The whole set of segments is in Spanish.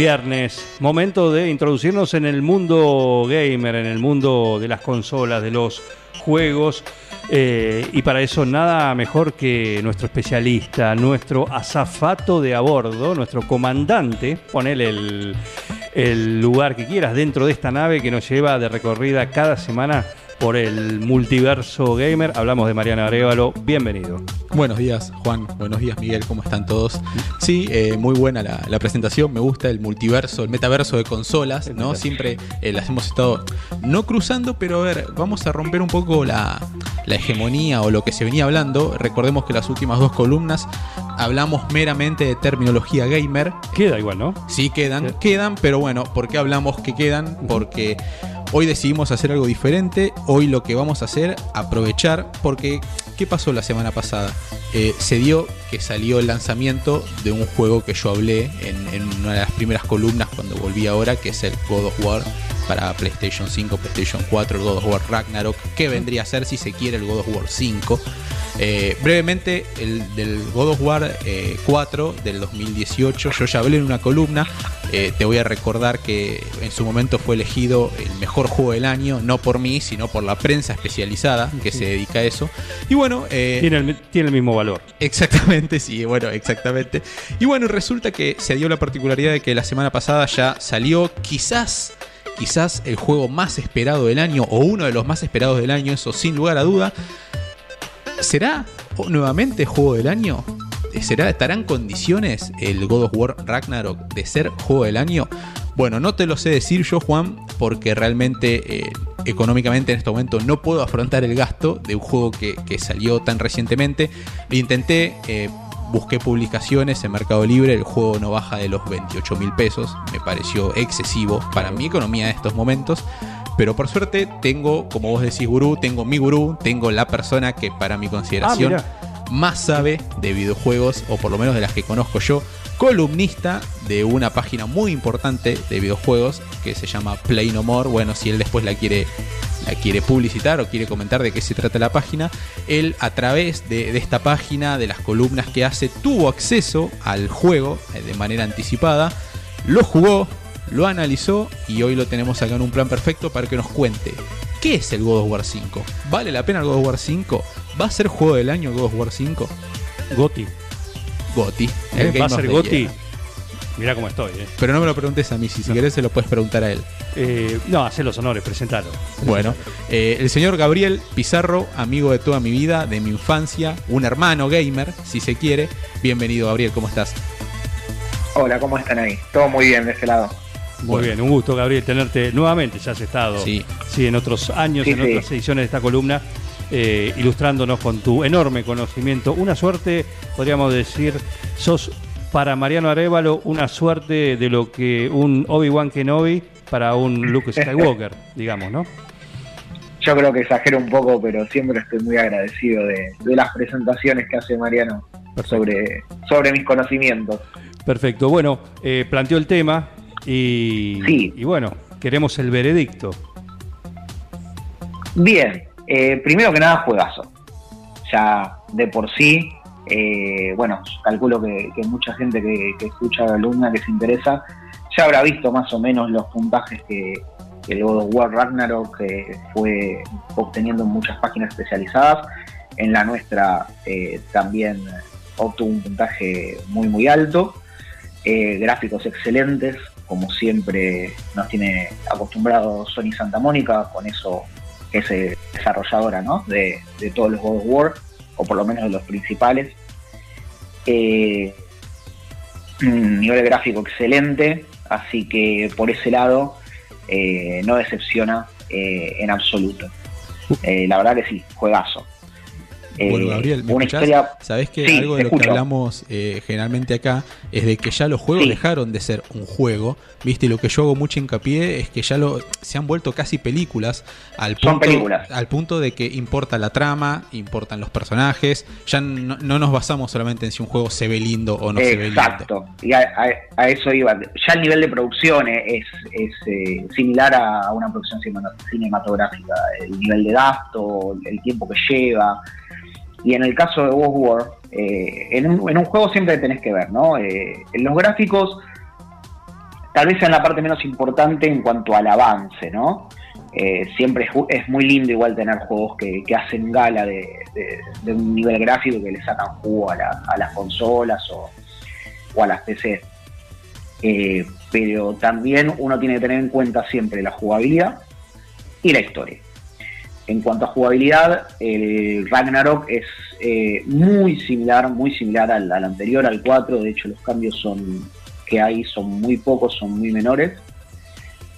Viernes, momento de introducirnos en el mundo gamer, en el mundo de las consolas, de los juegos. eh, y para eso nada mejor que nuestro especialista, nuestro azafato de a bordo, nuestro comandante, ponele el, el lugar que quieras dentro de esta nave que nos lleva de recorrida cada semana por el multiverso gamer. Hablamos de Mariano Arevalo, bienvenido. Buenos días, Juan. Buenos días, Miguel. ¿Cómo están todos? Sí, eh, muy buena la, la presentación. Me gusta el multiverso, el metaverso de consolas, El ¿no? metaverso. Siempre eh, las hemos estado no cruzando, pero a ver, vamos a romper un poco la, la hegemonía o lo que se venía hablando. Recordemos que las últimas dos columnas hablamos meramente de terminología gamer. Queda igual, ¿no? Sí, quedan, quedan, pero bueno, ¿por qué hablamos que quedan? Porque hoy decidimos hacer algo diferente. Hoy lo que vamos a hacer, aprovechar, porque ¿qué pasó la semana pasada? Eh, se dio que salió el lanzamiento de un juego que yo hablé en, una de las primeras columnas cuando volví ahora, que es el God of War para PlayStation 5, PlayStation 4, el God of War Ragnarok, que vendría a ser si se quiere el God of War 5. Eh, brevemente, el del God of War eh, 4 del 2018, yo ya hablé en una columna. eh, te voy a recordar que en su momento fue elegido el mejor juego del año, no por mí, sino por la prensa especializada que se dedica a eso. Y bueno, eh, Tiene el, tiene el mismo valor. Exactamente, sí, bueno, exactamente. Y bueno, resulta que se dio la particularidad de que la semana pasada ya salió quizás, quizás el juego más esperado del año o uno de los más esperados del año, eso sin lugar a duda. ¿Será o- nuevamente juego del año? ¿Será, ¿Estará en condiciones el God of War Ragnarok de ser juego del año? Bueno, no te lo sé decir yo, Juan, porque realmente eh, económicamente en este momento no puedo afrontar el gasto de un juego que, salió tan recientemente. Intenté, eh, busqué publicaciones en Mercado Libre, el juego no baja de los 28 mil pesos, me pareció excesivo para mi economía en estos momentos. Pero por suerte tengo, como vos decís, gurú, tengo mi gurú, tengo la persona que para mi consideración Ah, más sabe de videojuegos, o por lo menos de las que conozco yo, columnista de una página muy importante de videojuegos que se llama Play No More. Bueno, si él después la quiere, la quiere publicitar o quiere comentar de qué se trata la página, él a través de, de esta página, de las columnas que hace, tuvo acceso al juego eh, de manera anticipada, lo jugó, lo analizó y hoy lo tenemos acá en un plan perfecto para que nos cuente ¿Qué es el God of War 5? ¿Vale la pena el God of War 5? ¿Va a ser juego del año el God of War 5? Goti. Goti. ¿Eh? Game ¿Va a ser Goti? Mirá cómo estoy, ¿eh? Pero no me lo preguntes a mí, si, si No. querés se lo puedes preguntar a él. Eh, no, hace los honores, presentalo. Bueno, eh, el señor Gabriel Pizarro, amigo de toda mi vida, de mi infancia, un hermano gamer, si se quiere. Bienvenido, Gabriel, ¿cómo estás? Hola, ¿cómo están ahí? Todo muy bien de ese lado. Muy Bueno. bien, un gusto, Gabriel, tenerte nuevamente. Ya has estado Sí. sí, en otros años, Sí, en sí. otras ediciones de esta columna, eh, ilustrándonos con tu enorme conocimiento. Una suerte, podríamos decir, sos para Mariano Arevalo una suerte de lo que un Obi-Wan Kenobi para un Luke Skywalker, digamos, ¿no? Yo creo que exagero un poco, pero siempre estoy muy agradecido de, de las presentaciones que hace Mariano sobre, sobre mis conocimientos. Perfecto. Bueno, eh, planteó el tema y, Sí. y bueno, queremos el veredicto. Bien, eh, primero que nada, juegazo. Ya de por sí, eh, bueno, calculo que, que mucha gente que, que escucha la alumna, que se interesa, ya habrá visto más o menos los puntajes que, que el God of War Ragnarok eh, fue obteniendo en muchas páginas especializadas. En la nuestra eh, también obtuvo un puntaje muy muy alto. Gráficos excelentes, como siempre nos tiene acostumbrado Sony Santa Mónica, con eso que es desarrolladora ¿no? de, de todos los God of War, o por lo menos de los principales. Eh, nivel gráfico excelente, así que por ese lado eh, no decepciona eh, en absoluto. Eh, la verdad que sí, juegazo. Bueno, Eh, Gabriel, ¿me escuchás? Sabés que Sí, algo de lo que hablamos eh, generalmente acá es de que ya los juegos Sí. dejaron de ser un juego, ¿viste? Y lo que yo hago mucho hincapié es que ya lo se han vuelto casi películas al Son punto películas. al punto de que importa la trama, importan los personajes, ya no, no nos basamos solamente en si un juego se ve lindo o no se ve lindo. Exacto, y a, a- a eso iba. Ya el nivel de producción es, es, eh, similar a una producción cinema- cinematográfica. El nivel de gasto, el tiempo que lleva. Y en el caso de World War, eh, en, un, en un juego siempre tenés que ver, ¿no? Eh, en los gráficos, tal vez sean la parte menos importante en cuanto al avance, ¿no? Eh, siempre es, muy lindo igual tener juegos que, que hacen gala de, un nivel gráfico que le sacan jugo a, la- las consolas o, o a las PC. Eh, pero también uno tiene que tener en cuenta siempre la jugabilidad y la historia. En cuanto a jugabilidad, el Ragnarok es eh, muy similar, muy similar al, anterior, al 4. De hecho, los cambios son que hay son muy pocos, son muy menores.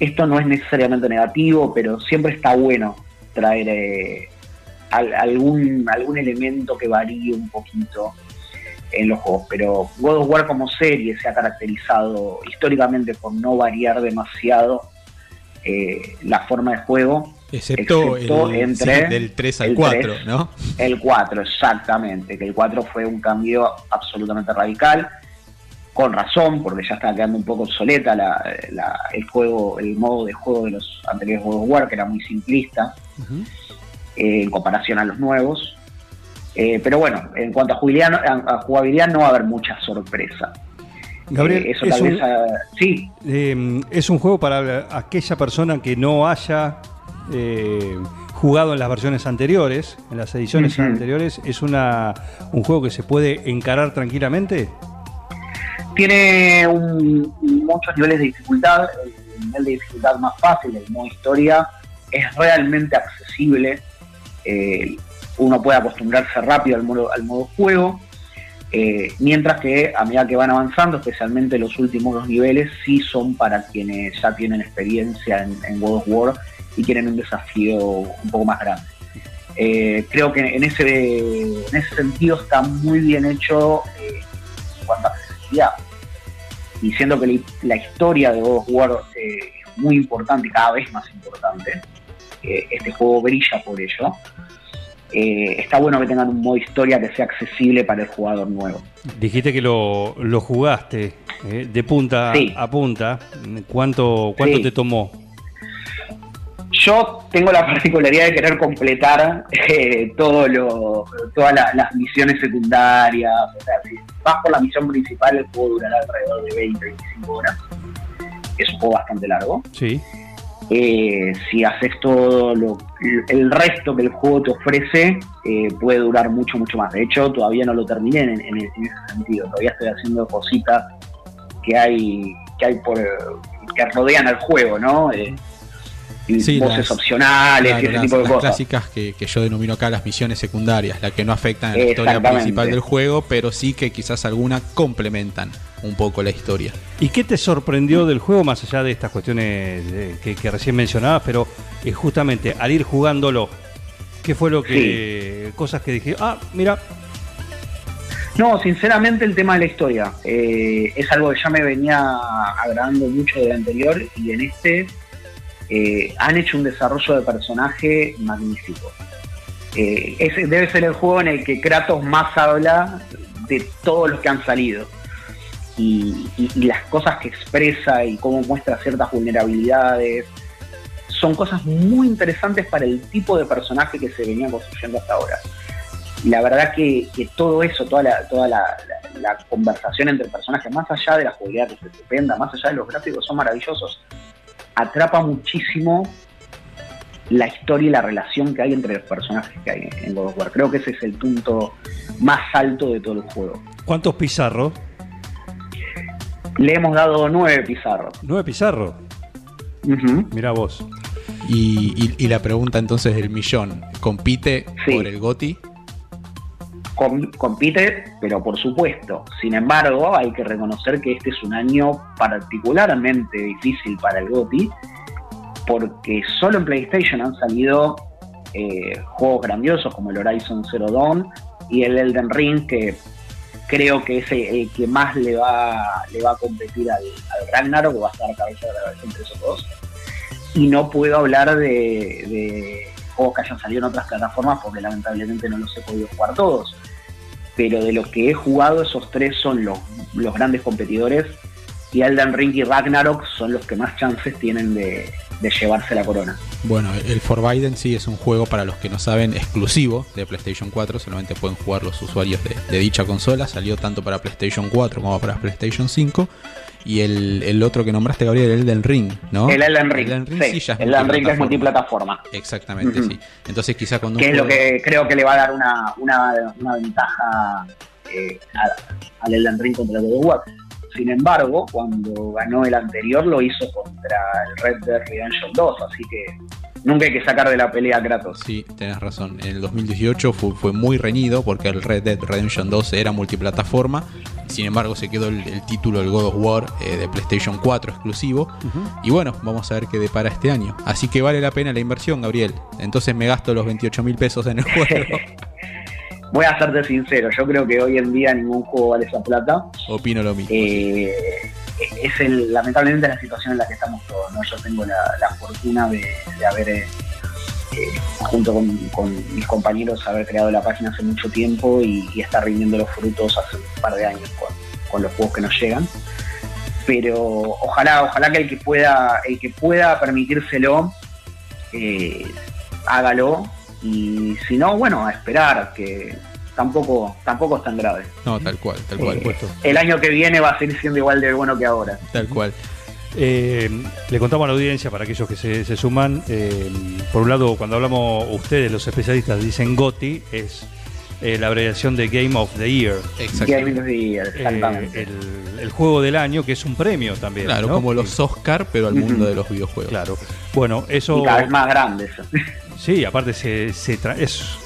Esto no es necesariamente negativo, pero siempre está bueno traer eh, al- algún, algún elemento que varíe un poquito en los juegos. Pero God of War como serie se ha caracterizado históricamente por no variar demasiado eh, la forma de juego. Excepto, Excepto el, entre sí, del 3 al el 4, 3. ¿no? El 4, exactamente, que el 4 fue un cambio absolutamente radical, con razón, porque ya estaba quedando un poco obsoleta la, la- el juego, el modo de juego de los anteriores of War, que era muy simplista eh, en comparación a los nuevos. Eh, pero bueno, en cuanto a jugabilidad, no- a, a jugabilidad no va a haber mucha sorpresa. Gabriel, Eh, eso es tal un- vez. ah, sí, es un juego para aquella persona que no haya eh, jugado en las versiones anteriores, en las ediciones anteriores. ¿Es una, un juego que se puede encarar tranquilamente? Tiene un- muchos niveles de dificultad. El nivel de dificultad más fácil, el modo historia, es realmente accesible. Eh, uno puede acostumbrarse rápido al modo, al modo juego. Eh, mientras que a medida que van avanzando, especialmente los últimos dos niveles, sí son para quienes ya tienen experiencia en, en God of War y quieren un desafío un poco más grande. Eh, creo que en ese, en ese sentido está muy bien hecho eh, en cuanto a accesibilidad. Y siendo que la, historia de God of War eh, es muy importante cada vez más importante, eh, este juego brilla por ello. eh, está bueno que tengan un modo historia que sea accesible para el jugador nuevo. Dijiste que lo, lo jugaste de punta Sí. a punta. ¿Cuánto, cuánto Sí. te tomó? Yo tengo la particularidad de querer completar eh, todo lo, todas la- las misiones secundarias. O sea, si vas por la misión principal, el juego durará alrededor de 20-25 horas. Es un juego bastante largo. Sí. Eh, si haces todo lo, el resto que el juego te ofrece, eh, puede durar mucho, mucho más. De hecho, todavía no lo terminé en, en- en ese sentido. Todavía estoy haciendo cositas que hay que hay por que rodean al juego, ¿no? Eh, Sí, voces las- opcionales Claro, y ese las, tipo de las cosas. clásicas que, que yo denomino acá las misiones secundarias, las que no afectan a la historia principal del juego, pero sí que quizás algunas complementan un poco la historia. ¿Y qué te sorprendió del juego, más allá de estas cuestiones eh, que, que recién mencionabas, pero eh, justamente al ir jugándolo, ¿qué fue lo que. cosas que dije, ah, mira, No, sinceramente el tema de la historia eh, es algo que ya me venía agradando mucho del anterior y en este eh, han hecho un desarrollo de personaje magnífico. Eh, ese debe ser el juego en el que Kratos más habla de todos los que han salido. Y, las cosas que expresa y cómo muestra ciertas vulnerabilidades son cosas muy interesantes para el tipo de personaje que se venía construyendo hasta ahora. La verdad que, todo eso, toda la, toda la, conversación entre personajes, más allá de la jugabilidad que es estupenda, más allá de los gráficos, son maravillosos, atrapa muchísimo la historia y la relación que hay entre los personajes que hay en God of War. Creo que ese es el punto más alto de todo el juego. ¿cuántos pizarros? Le hemos dado nueve pizarros. Nueve pizarros. Mira vos. Y, y- y la pregunta entonces del millón, ¿compite Sí. por el GOTI? Com- compite, pero por supuesto. Sin embargo, hay que reconocer que este es un año particularmente difícil para el GOTY, porque solo en PlayStation han salido eh, juegos grandiosos como el Horizon Zero Dawn y el Elden Ring, que creo que es el, que más le va, le va a competir al, al Ragnarok, que va a estar cabeza de la versión 3 o 2. Y no puedo hablar de juegos que hayan salido en otras plataformas porque lamentablemente no los he podido jugar todos. Pero de los que he jugado, esos tres son los, los grandes competidores. Y Elden Ring y Ragnarok son los que más chances tienen de, de llevarse la corona. Bueno, el Forbidden sí es un juego para los que no saben exclusivo de PlayStation 4, solamente pueden jugar los usuarios de, de dicha consola, salió tanto para PlayStation 4 como para PlayStation 5. Y el, el otro que nombraste, Gabriel, el Elden Ring, ¿no? El Elden Ring, Elden Ring sí, sí ya es el Elden Ring es multiplataforma. Exactamente, sí. Entonces quizá cuando que es lo que creo que le va a dar una, una, una ventaja eh, al Elden Ring contra el God of War. Sin embargo, cuando ganó el anterior lo hizo contra el Red Dead Redemption 2, así que nunca hay que sacar de la pelea a Kratos. Sí, tenés razón. En el 2018 fue, fue muy reñido porque el Red Dead Redemption 2 era multiplataforma. Sin embargo, se quedó el, el título del God of War eh, de PlayStation 4 exclusivo. Y bueno, vamos a ver qué depara este año. Así que vale la pena la inversión, Gabriel. Entonces me gasto los 28 mil pesos en el juego. Voy a serte sincero, yo creo que hoy en día ningún juego vale esa plata. Opino lo mismo. sí. Eh, es el, lamentablemente la situación en la que estamos todos. ¿no? Yo tengo la, la fortuna de, de haber, eh, eh, junto con, con mis compañeros, haber creado la página hace mucho tiempo y, y estar rindiendo los frutos hace un par de años con, con los juegos que nos llegan. Pero ojalá, ojalá que el que pueda, el que pueda permitírselo, eh, hágalo. Y si no, bueno, a esperar, que tampoco, tampoco es tan grave. No, tal cual, tal cual. Eh, el año que viene va a seguir siendo igual de bueno que ahora. Tal cual. Eh, le contamos a la audiencia, para aquellos que se, se suman, eh, por un lado, cuando hablamos ustedes, los especialistas, dicen GOTI, es eh, la abreviación de Game of the Year. Game of the Year, Eh, exactamente. el, el juego del año, que es un premio también. Claro, ¿no? como los Oscar, pero al mundo de los videojuegos. Claro. Bueno, eso. Y cada vez más grandes. Sí, aparte se, se tra- es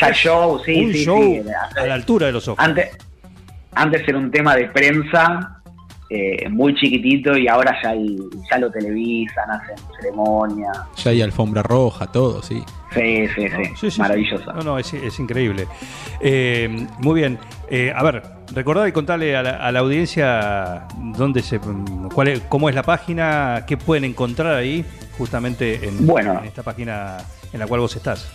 Ya show, sí, un sí, show sí. a la altura de los ojos. Antes, antes era un tema de prensa eh, muy chiquitito y ahora ya, hay- ya lo televisan, hacen ceremonia. Ya hay alfombra roja, todo, sí. Sí, sí, sí, Sí, sí, maravilloso. sí. No, no, es, es increíble. Eh, muy bien. Eh, a ver, recordad y contarle a la, a la audiencia dónde se, cuál es, cómo es la página, qué pueden encontrar ahí, justamente en, Bueno. en esta página en la cual vos estás.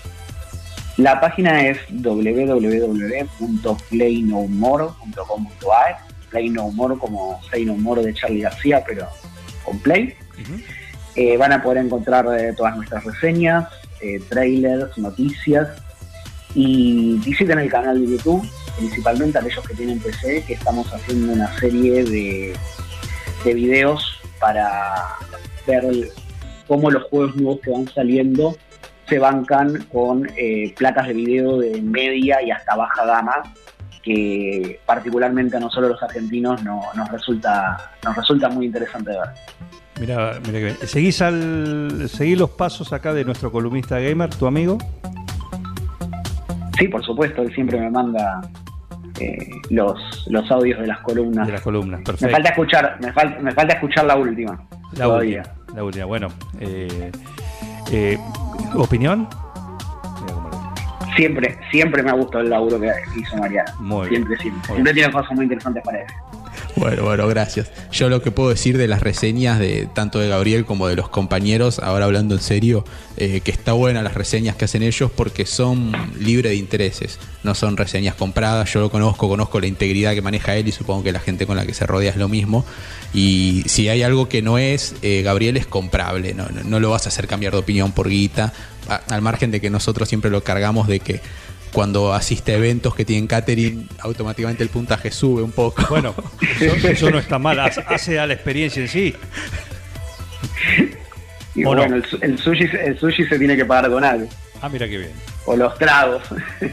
La página es www.playnomore.com.ar Play No More como Play No More de Charlie García, pero con Play. Eh, van a poder encontrar eh, todas nuestras reseñas, eh, trailers, noticias y visiten el canal de YouTube, principalmente aquellos que tienen PC, que estamos haciendo una serie de, de videos para ver cómo los juegos nuevos que van saliendo se bancan con eh, placas de video de media y hasta baja gama que particularmente a nosotros los argentinos no- nos resulta nos resulta muy interesante de ver. Mira, mira que bien. ¿Seguís, al, ¿Seguís los pasos acá de nuestro columnista gamer, tu amigo? Sí, por supuesto, él siempre me manda eh, los, los audios de las columnas. De las columnas, Me perfecto. falta escuchar, me, fal- me falta escuchar la última. La todavía. última, la última. Bueno, eh, eh, ¿opinión? Siempre, siempre me ha gustado el laburo que hizo Mariana. Muy siempre, bien. siempre. Muy Siempre tiene cosas muy interesantes para decir. Bueno, bueno, gracias. Yo lo que puedo decir de las reseñas de tanto de Gabriel como de los compañeros, ahora hablando en serio, eh, que está buena las reseñas que hacen ellos porque son libre de intereses, no son reseñas compradas. Yo lo conozco, conozco la integridad que maneja él y supongo que la gente con la que se rodea es lo mismo. Y si hay algo que no es, eh, Gabriel es comprable, no, no, lo vas a hacer cambiar de opinión por guita, al margen de que nosotros siempre lo cargamos de que cuando asiste a eventos que tienen catering, automáticamente el puntaje sube un poco. Bueno, eso, eso no está mal, hace- a la experiencia en sí. Y bueno, el, su- el sushi, el sushi se tiene que pagar con algo. Ah, mira qué bien. O los tragos.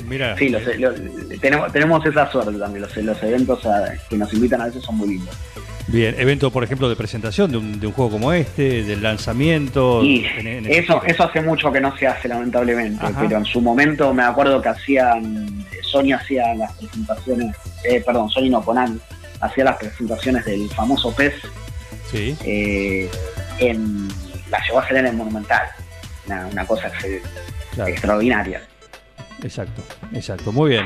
Mira, Sí, los- los- tenemos, tenemos esa suerte también. Los, los eventos a- que nos invitan a veces son muy lindos. Bien. Evento, por ejemplo, de presentación de un, de un juego como este, del lanzamiento. Y en- en- eso, eso hace mucho que no se hace, lamentablemente. Ajá. Pero en su momento me acuerdo que hacían. Sony hacía las presentaciones. eh, perdón, Sony no, Konami. Hacía las presentaciones del famoso PES. Sí. eh, en, la llevó a hacer en el Monumental. Una, una cosa que se- Claro. extraordinarias. Exacto, exacto. Muy bien,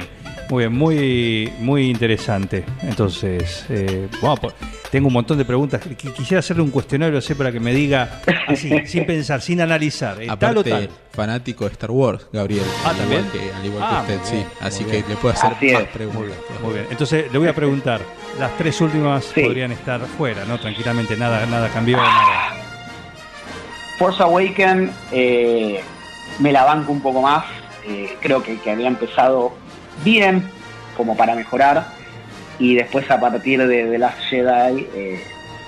muy bien, muy, muy interesante. Entonces, eh, vamos a po- tengo un montón de preguntas. Qu- Quisiera hacerle un cuestionario así para que me diga, así, sin pensar, sin analizar, eh, tal o Aparte, tal. fanático de Star Wars, Gabriel. Ah, al ¿también? Igual que, al igual Ah, que muy usted, sí. Así que bien. le puedo hacer Así más es. preguntas. Muy bien, entonces le voy a preguntar, las tres últimas Sí. podrían estar fuera, ¿no? Tranquilamente, nada, nada cambió, nada. Force Awaken eh, me la banco un poco más. eh, creo que, que había empezado bien, como para mejorar. Y después a partir de The Last Jedi eh,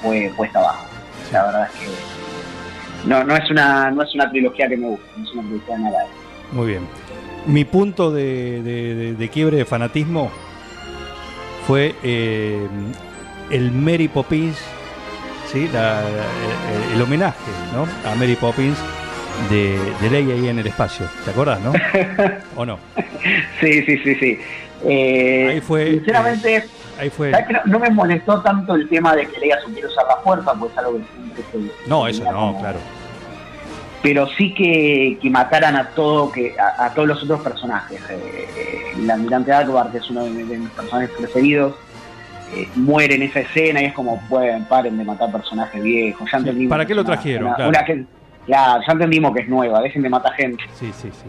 fue cuesta abajo. La verdad es que no, no, es una, no es una trilogía que me gusta, no es una trilogía de nada. Muy bien. Mi punto de, de- de- de quiebre de fanatismo fue eh, el Mary Poppins, ¿sí? La- el, el homenaje ¿no? a Mary Poppins de, de Leia ahí en el espacio. ¿Te acuerdas, no? ¿O no? Sí, sí, sí, sí. Eh, Ahí fue, Sinceramente, No, no me molestó tanto el tema de que Leia supiera usar la fuerza, pues es algo que siempre No, eso no, como- claro. pero sí que, que mataran a todo que a, a todos los otros personajes Eh, eh, el almirante Akbar que es uno de, mis- de mis personajes preferidos eh, muere en esa escena y es como pueden paren de matar personajes viejos ya Sí, ¿para qué lo trajeron? una- Claro. una que- ya, ya entendimos que es nueva dejen de matar gente Sí, sí, sí.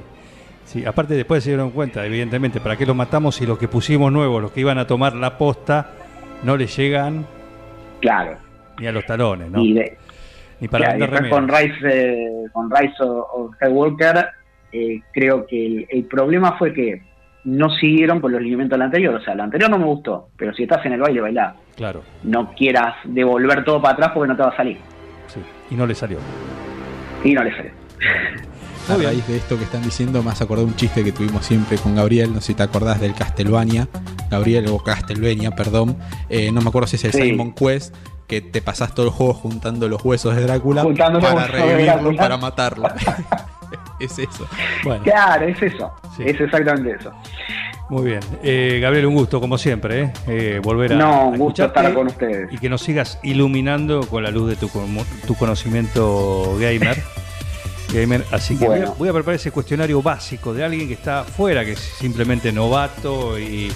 Sí, aparte después se dieron cuenta, evidentemente, ¿para qué los matamos si los que pusimos nuevos, los que iban a tomar la posta, no les llegan claro ni a los talones, ¿no? y, de- Ni para después con. Rise eh, con Rise of, of Skywalker eh, creo que el, el problema fue que no siguieron por los lineamientos del anterior o sea el anterior no me gustó pero si estás en el baile bailá Claro, no quieras devolver todo para atrás porque no te va a salir. sí. Y no le salió. Y no le A bien. raíz de esto que están diciendo, me has acordado un chiste que tuvimos siempre con Gabriel. No sé si te acordás del Castlevania. Gabriel o Castlevania, perdón. Eh, no me acuerdo si es el Sí. Simon Quest. Que te pasás todo el juego juntando los huesos de Drácula Juntando los para huesos de revivirlo, Drácula. para matarlo. es eso. Bueno, Claro, es eso. Sí. Es exactamente eso. muy bien. Eh, Gabriel, un gusto, como siempre, ¿eh? Eh, volver a. No, un gusto estar con ustedes. Y que nos sigas iluminando con la luz de tu, tu conocimiento gamer. Gamer, así que voy, a, Bueno. voy a preparar ese cuestionario básico de alguien que está fuera, que es simplemente novato y,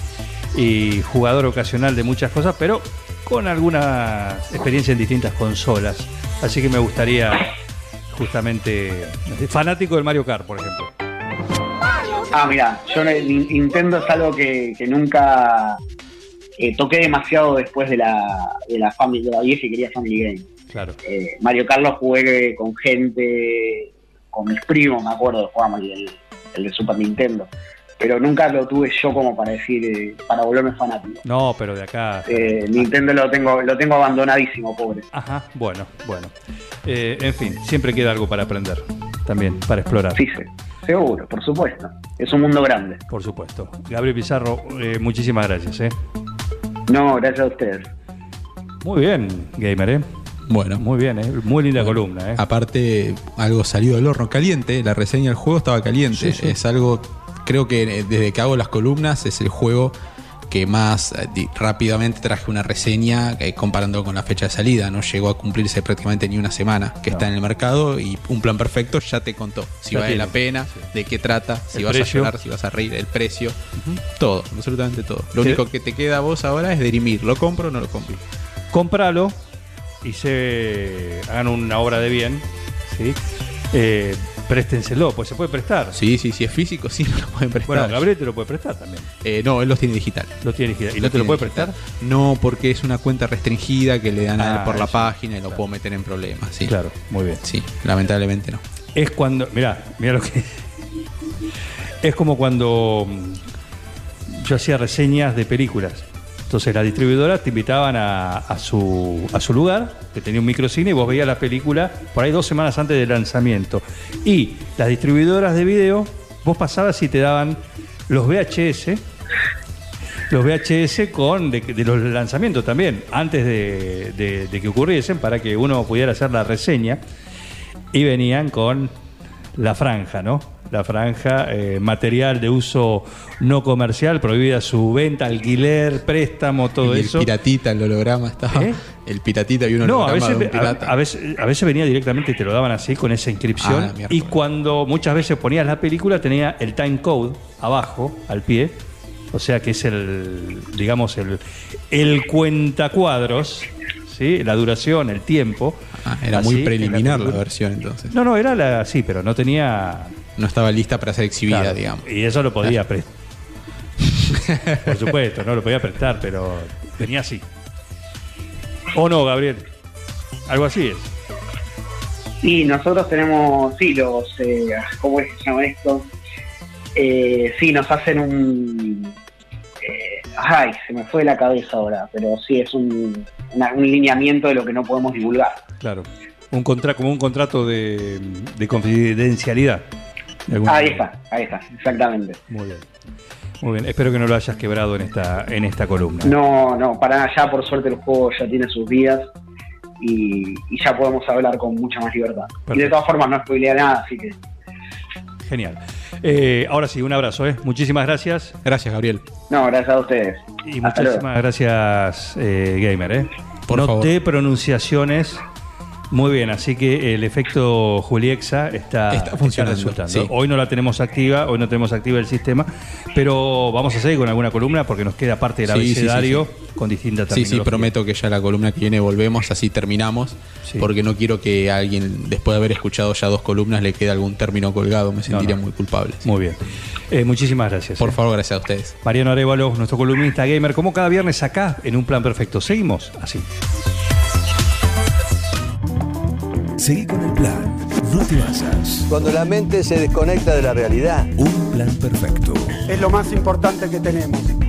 y jugador ocasional de muchas cosas, pero con alguna experiencia en distintas consolas. Así que me gustaría justamente fanático del Mario Kart, por ejemplo. Ah, mira, yo Nin- Nintendo es algo que, que nunca eh, toqué demasiado después de la, de la, family, de la vieja y quería Family Game. Claro. Eh, Mario Kart lo jugué con gente, con mis primos, me acuerdo, jugábamos el, el de Super Nintendo. Pero nunca lo tuve yo como para decir, eh, para volverme fanático. No, pero de acá. Eh, Nintendo lo tengo, lo tengo abandonadísimo, pobre. Ajá, bueno, bueno. Eh, en fin, siempre queda algo para aprender, también, para explorar. Sí, sí, seguro, por supuesto. Es un mundo grande. Por supuesto. Gabriel Pizarro, eh, muchísimas gracias. ¿eh? No, gracias a ustedes. Muy bien, gamer, ¿eh? Bueno, Muy bien, ¿eh? Muy linda Bueno, columna, ¿eh? Aparte, algo salió del horno caliente. La reseña del juego estaba caliente. Sí, sí. Es algo, creo que eh, desde que hago las columnas es el juego que más eh, rápidamente traje una reseña eh, comparando con la fecha de salida. No llegó a cumplirse prácticamente ni una semana que No. está en el mercado y un plan perfecto ya te contó si Ya vale tiene, la pena, sí. de qué trata, si El vas precio. a llorar, si vas a reír, el precio, todo, absolutamente todo. Lo Sí. único que te queda a vos ahora es dirimir, ¿lo compro o no lo compro? Cómpralo y se hagan una obra de bien, ¿sí? Eh, préstenselo, pues se puede prestar. Sí, sí, si es físico, sí, lo pueden prestar. Bueno, Gabriel te lo puede prestar también. Eh, no, él los tiene digital. Lo tiene digital. ¿Y no te lo puede digital. prestar? No, porque es una cuenta restringida que le dan a él Ah, por la página y lo Claro. puedo meter en problemas. Sí. Claro, muy bien. Sí, lamentablemente no. Es cuando. Mirá, mirá lo que. Es como cuando mm, yo hacía reseñas de películas. Entonces las distribuidoras te invitaban a, su, lugar, que tenía un microcine, y vos veías la película por ahí dos semanas antes del lanzamiento. Y las distribuidoras de video, vos pasabas y te daban los VHS, los VHS con de, los lanzamientos también, antes de que ocurriesen, para que uno pudiera hacer la reseña. Y venían con la franja, ¿no? La franja, eh, material de uso no comercial, prohibida su venta, alquiler, préstamo, todo el eso. piratita, el holograma estaba. ¿Eh? El piratita y un No, holograma a veces, de un a, pirata. a veces, a veces venía directamente y te lo daban así con esa inscripción. Ah, y cuando muchas veces ponías la película tenía el time code abajo, al pie. O sea que es el, digamos, el, el cuentacuadros, ¿sí? la duración, el tiempo. Ah, era Así, muy preliminar la versión entonces. No, no, era la, sí, pero no tenía... No estaba lista para ser exhibida, claro, digamos. Y eso lo podía prestar. Por supuesto, no lo podía prestar, pero venía así. ¿O no, Gabriel? Algo así es. Sí, nosotros tenemos, sí, los, eh, ¿cómo es que se llama esto? Eh, sí, nos hacen un... eh, ay, se me fue de la cabeza ahora, pero sí, es un, una- un lineamiento de lo que no podemos divulgar. Claro. Un contra, como un contrato de, de confidencialidad. Ahí manera. está, ahí está, exactamente. Muy bien. Muy bien. Espero que no lo hayas quebrado en esta, en esta columna. No, no, para nada, ya por suerte el juego ya tiene sus días y, y ya podemos hablar con mucha más libertad. Y de todas formas no spoilea nada, así que Genial. Eh, ahora sí, un abrazo. ¿eh? Muchísimas gracias. Gracias, Gabriel. no, gracias a ustedes. Y Hasta luego. muchísimas gracias, eh, Gamer. ¿eh? Por Noté pronunciaciones muy bien, así que el efecto Juliexa está, Está funcionando, resultando. sí. Hoy no la tenemos activa, hoy no tenemos activa el sistema, pero vamos a seguir con alguna columna porque nos queda parte del Sí, sí, sí, abecedario con distintas Sí, sí, prometo que ya la columna que viene volvemos, así terminamos. Porque no quiero que alguien, después de haber escuchado ya dos columnas, le quede algún término colgado. Me sentiría no. muy culpable. Muy bien. Eh, muchísimas gracias. Por eh. favor, gracias a ustedes. Mariano Arevalo, nuestro columnista gamer, como cada viernes acá en Un Plan Perfecto. Seguimos así. Seguí con el plan. No te basas. Cuando la mente se desconecta de la realidad. Un plan perfecto. Es lo más importante que tenemos.